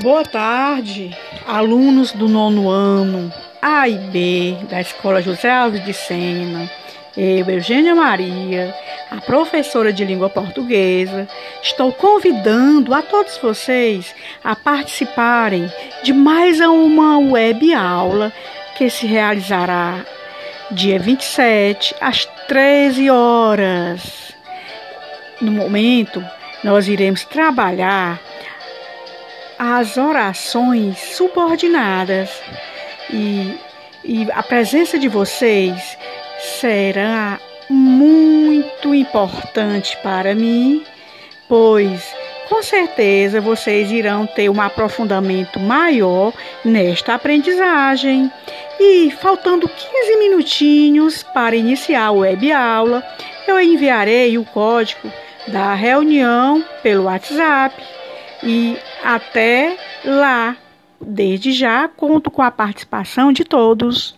Boa tarde, alunos do nono ano A e B da Escola José Alves de Sena. Eu, Eugênia Maria, a professora de língua portuguesa, estou convidando a todos vocês a participarem de mais uma web aula que se realizará dia 27 às 13 horas. No momento, nós iremos trabalhar as orações subordinadas e, e a presença de vocês será muito importante para mim, pois com certeza vocês irão ter um aprofundamento maior nesta aprendizagem. E faltando 15 minutinhos para iniciar a web aula, eu enviarei o código da reunião pelo WhatsApp e até lá, desde já, conto com a participação de todos.